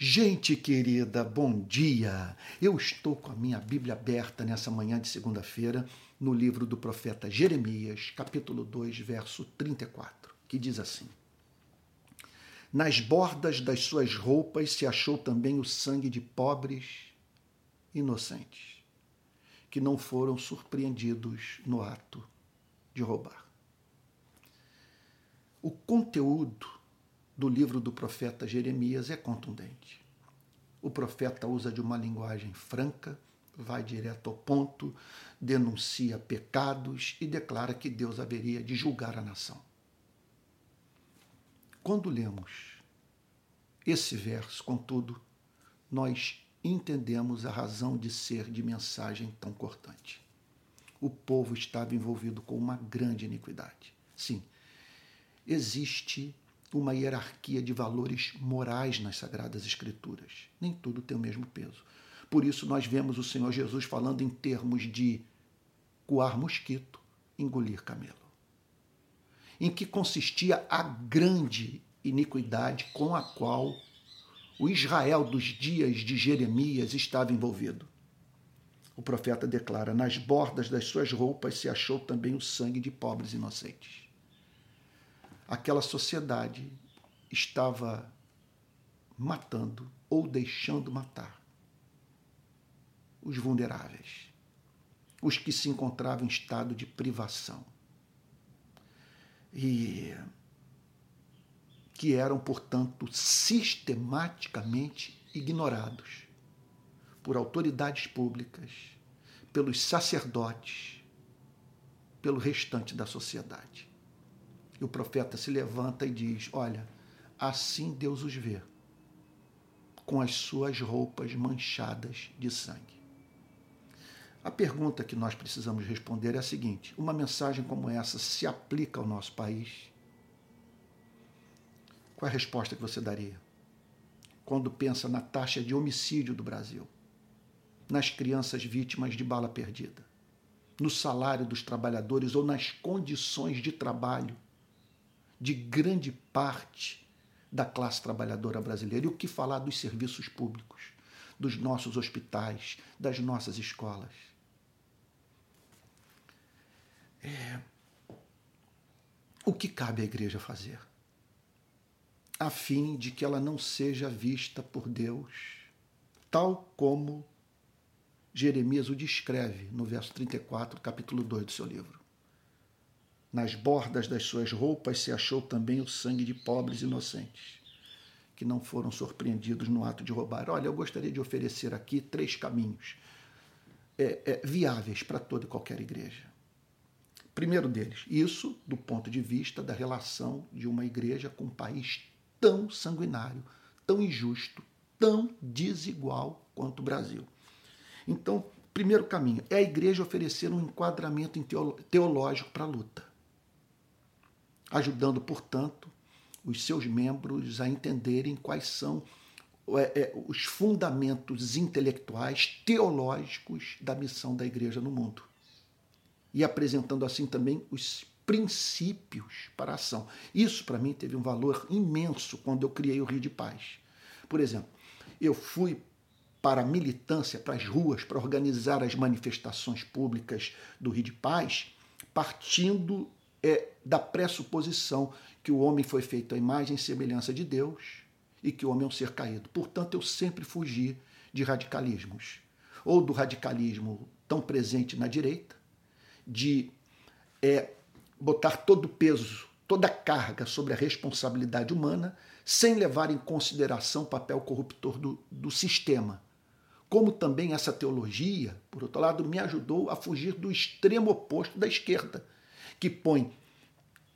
Gente querida, bom dia! Eu estou com a minha Bíblia aberta nessa manhã de segunda-feira no livro do profeta Jeremias, capítulo 2, verso 34, que diz assim: Nas bordas das suas roupas se achou também o sangue de pobres inocentes, que não foram surpreendidos no ato de roubar. O conteúdo do livro do profeta Jeremias é contundente. O profeta usa de uma linguagem franca, vai direto ao ponto, denuncia pecados e declara que Deus haveria de julgar a nação. Quando lemos esse verso, contudo, nós entendemos a razão de ser de mensagem tão cortante. O povo estava envolvido com uma grande iniquidade. Sim, existe uma hierarquia de valores morais nas Sagradas Escrituras. Nem tudo tem o mesmo peso. Por isso, nós vemos o Senhor Jesus falando em termos de coar mosquito, engolir camelo. Em que consistia a grande iniquidade com a qual o Israel dos dias de Jeremias estava envolvido. O profeta declara: Nas bordas das suas roupas se achou também o sangue de pobres inocentes aquela sociedade estava matando ou deixando matar os vulneráveis, os que se encontravam em estado de privação e que eram, portanto, sistematicamente ignorados por autoridades públicas, pelos sacerdotes, pelo restante da sociedade. E o profeta se levanta e diz: Olha, assim Deus os vê, com as suas roupas manchadas de sangue. A pergunta que nós precisamos responder é a seguinte: uma mensagem como essa se aplica ao nosso país? Qual é a resposta que você daria? Quando pensa na taxa de homicídio do Brasil, nas crianças vítimas de bala perdida, no salário dos trabalhadores ou nas condições de trabalho de grande parte da classe trabalhadora brasileira. E o que falar dos serviços públicos, dos nossos hospitais, das nossas escolas? É... O que cabe à igreja fazer? A fim de que ela não seja vista por Deus, tal como Jeremias o descreve no verso 34, capítulo 2 do seu livro. Nas bordas das suas roupas se achou também o sangue de pobres inocentes, que não foram surpreendidos no ato de roubar. Olha, eu gostaria de oferecer aqui três caminhos é, é, viáveis para toda e qualquer igreja. Primeiro deles, isso do ponto de vista da relação de uma igreja com um país tão sanguinário, tão injusto, tão desigual quanto o Brasil. Então, primeiro caminho é a igreja oferecer um enquadramento teológico para a luta ajudando, portanto, os seus membros a entenderem quais são é, é, os fundamentos intelectuais, teológicos da missão da igreja no mundo. E apresentando assim também os princípios para a ação. Isso, para mim, teve um valor imenso quando eu criei o Rio de Paz. Por exemplo, eu fui para a militância, para as ruas, para organizar as manifestações públicas do Rio de Paz, partindo é da pressuposição que o homem foi feito à imagem e semelhança de Deus e que o homem é um ser caído. Portanto, eu sempre fugi de radicalismos. Ou do radicalismo tão presente na direita, de é, botar todo o peso, toda a carga sobre a responsabilidade humana, sem levar em consideração o papel corruptor do, do sistema. Como também essa teologia, por outro lado, me ajudou a fugir do extremo oposto da esquerda, que põe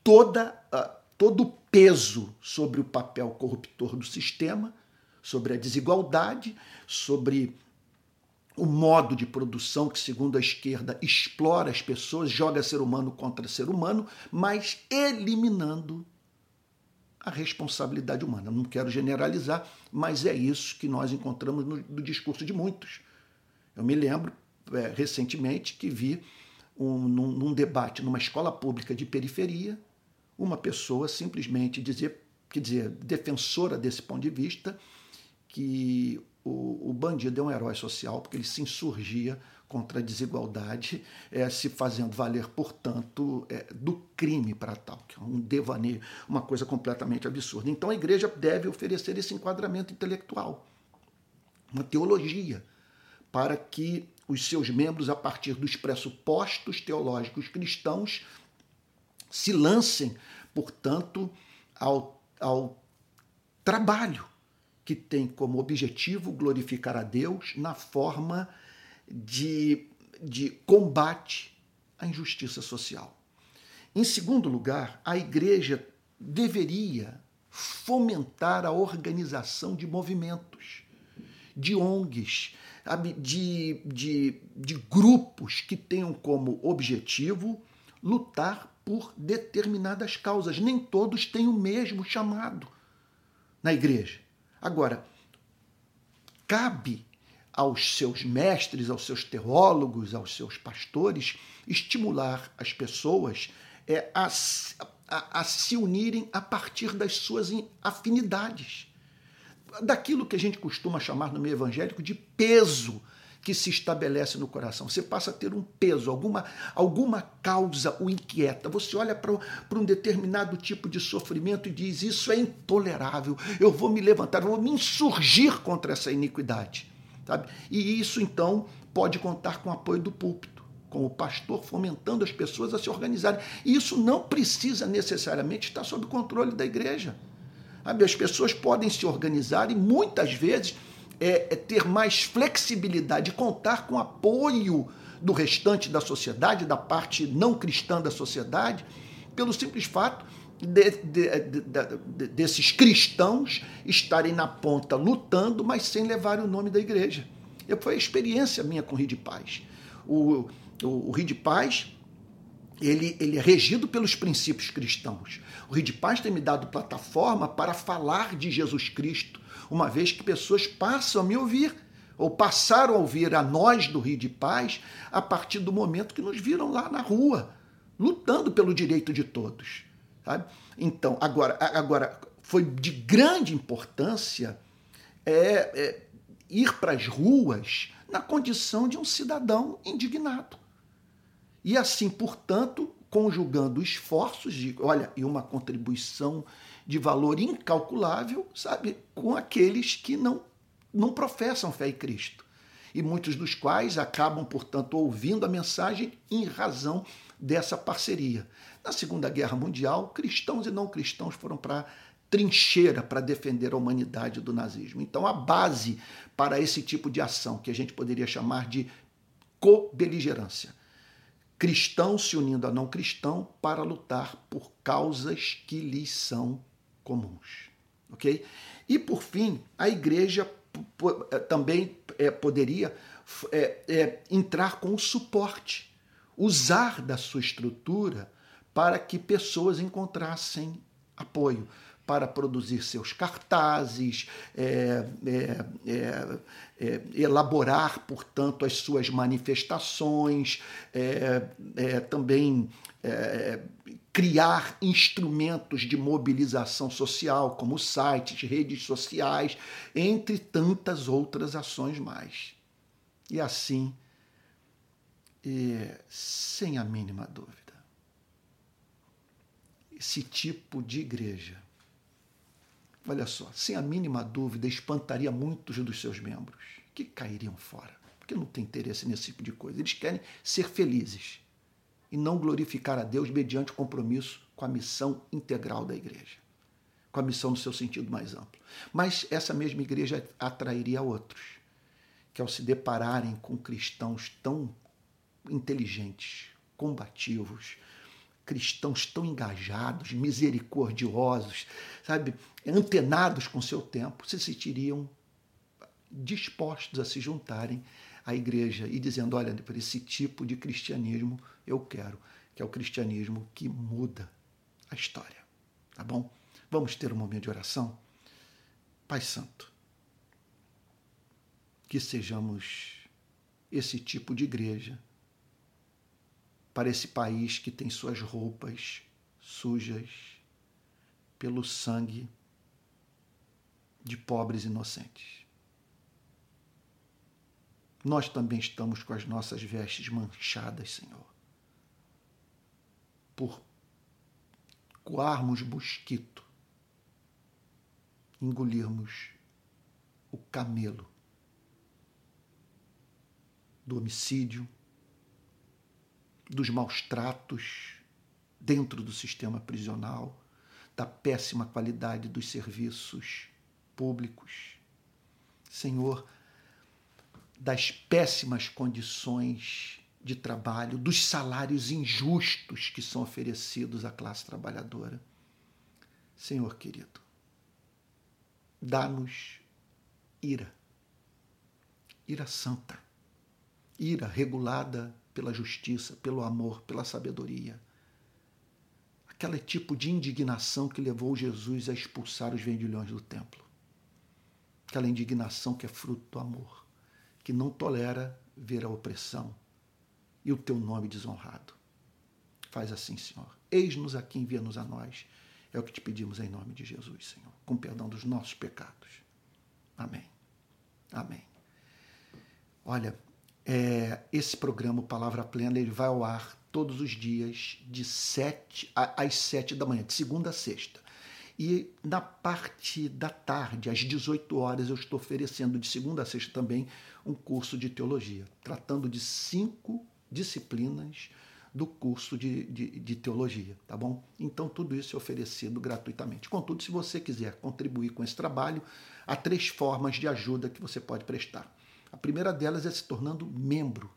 toda, uh, todo o peso sobre o papel corruptor do sistema, sobre a desigualdade, sobre o modo de produção que, segundo a esquerda, explora as pessoas, joga ser humano contra ser humano, mas eliminando a responsabilidade humana. Não quero generalizar, mas é isso que nós encontramos no, no discurso de muitos. Eu me lembro é, recentemente que vi um, num, num debate numa escola pública de periferia, uma pessoa simplesmente dizer, quer dizer, defensora desse ponto de vista, que o, o bandido é um herói social porque ele se insurgia contra a desigualdade, é, se fazendo valer, portanto, é, do crime para tal, que é um devaneio, uma coisa completamente absurda. Então a igreja deve oferecer esse enquadramento intelectual, uma teologia, para que os seus membros, a partir dos pressupostos teológicos cristãos, se lancem, portanto, ao, ao trabalho que tem como objetivo glorificar a Deus na forma de, de combate à injustiça social. Em segundo lugar, a igreja deveria fomentar a organização de movimentos, de ONGs, de, de, de grupos que tenham como objetivo lutar por determinadas causas. Nem todos têm o mesmo chamado na igreja. Agora, cabe aos seus mestres, aos seus teólogos, aos seus pastores, estimular as pessoas é, a, a, a se unirem a partir das suas afinidades. Daquilo que a gente costuma chamar no meio evangélico de peso que se estabelece no coração. Você passa a ter um peso, alguma, alguma causa o inquieta. Você olha para um determinado tipo de sofrimento e diz: Isso é intolerável, eu vou me levantar, eu vou me insurgir contra essa iniquidade. Sabe? E isso, então, pode contar com o apoio do púlpito, com o pastor fomentando as pessoas a se organizarem. E isso não precisa necessariamente estar sob controle da igreja. As pessoas podem se organizar e muitas vezes é, é ter mais flexibilidade, contar com apoio do restante da sociedade, da parte não cristã da sociedade, pelo simples fato de, de, de, desses cristãos estarem na ponta lutando, mas sem levar o nome da igreja. Eu, foi a experiência minha com o Rio de Paz. O, o, o Rio de Paz ele, ele é regido pelos princípios cristãos. O Rio de Paz tem me dado plataforma para falar de Jesus Cristo, uma vez que pessoas passam a me ouvir, ou passaram a ouvir a nós do Rio de Paz a partir do momento que nos viram lá na rua, lutando pelo direito de todos. Sabe? Então, agora, agora foi de grande importância é, é, ir para as ruas na condição de um cidadão indignado. E assim, portanto, conjugando esforços de, olha, e uma contribuição de valor incalculável, sabe, com aqueles que não, não professam fé em Cristo. E muitos dos quais acabam, portanto, ouvindo a mensagem em razão dessa parceria. Na Segunda Guerra Mundial, cristãos e não cristãos foram para trincheira para defender a humanidade do nazismo. Então, a base para esse tipo de ação, que a gente poderia chamar de co-beligerância. Cristãos se unindo a não cristão para lutar por causas que lhes são comuns. Ok? E por fim, a igreja eh, também é, poderia é, é, entrar com suporte, usar da sua estrutura para que pessoas encontrassem apoio para produzir seus cartazes, é, é, é, é elaborar, portanto, as suas manifestações, é, também criar instrumentos de mobilização social, como sites, redes sociais, entre tantas outras ações mais. E assim, sem a mínima dúvida, esse tipo de igreja olha só, sem a mínima dúvida, espantaria muitos dos seus membros que cairiam fora, porque não tem interesse nesse tipo de coisa. Eles querem ser felizes e não glorificar a Deus mediante compromisso com a missão integral da igreja, com a missão no seu sentido mais amplo. Mas essa mesma igreja atrairia outros, que ao se depararem com cristãos tão inteligentes, combativos, cristãos tão engajados, misericordiosos, sabe, antenados com seu tempo, se sentiriam dispostos a se juntarem à igreja e dizendo: olha, por esse tipo de cristianismo eu quero, que é o cristianismo que muda a história. Tá bom? Vamos ter um momento de oração? Pai Santo, que sejamos esse tipo de igreja para esse país que tem suas roupas sujas pelo sangue de pobres inocentes. nós também estamos com as nossas vestes manchadas, Senhor, por coarmos mosquito, engolirmos o camelo do homicídio, dos maus tratos dentro do sistema prisional, da péssima qualidade dos serviços públicos. Senhor, das péssimas condições de trabalho, dos salários injustos que são oferecidos à classe trabalhadora. Senhor querido, dá-nos ira, ira santa, ira regulada pela justiça, pelo amor, pela sabedoria. Aquele tipo de indignação que levou Jesus a expulsar os vendilhões do templo. Aquela indignação que é fruto do amor, que não tolera ver a opressão e o teu nome desonrado. Faz assim, Senhor. Eis-nos aqui, envia-nos a nós. É o que te pedimos em nome de Jesus, Senhor, com perdão dos nossos pecados. Amém. Amém. Olha, é, esse programa Palavra Plena ele vai ao ar todos os dias de 7 às 7 da manhã, de segunda a sexta. E na parte da tarde, às 18 horas, eu estou oferecendo de segunda a sexta também um curso de teologia, tratando de cinco disciplinas do curso de, de, de, teologia, tá bom? Então tudo isso é oferecido gratuitamente. Contudo, se você quiser contribuir com esse trabalho, há três formas de ajuda que você pode prestar. A primeira delas é se tornando membro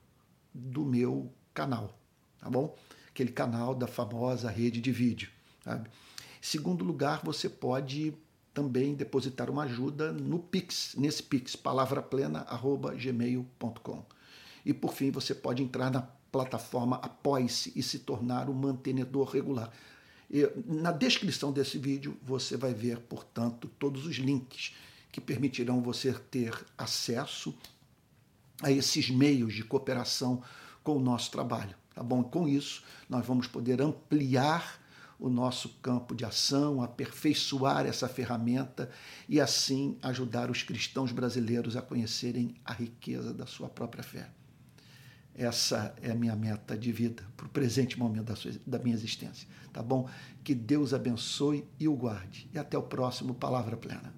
do meu canal, tá bom? Aquele canal da famosa rede de vídeo, sabe? Segundo lugar, você pode também depositar uma ajuda no Pix, nesse Pix, palavraplena@gmail.com. E por fim, você pode entrar na plataforma Apoie-se e se tornar um mantenedor regular. E na descrição desse vídeo você vai ver, portanto, todos os links que permitirão você ter acesso a esses meios de cooperação com o nosso trabalho. Tá bom? Com isso, nós vamos poder ampliar o nosso campo de ação, aperfeiçoar essa ferramenta e assim ajudar os cristãos brasileiros a conhecerem a riqueza da sua própria fé. Essa é a minha meta de vida para o presente momento da, sua, da minha existência. Tá bom? Que Deus abençoe e o guarde. E até o próximo Palavra Plena.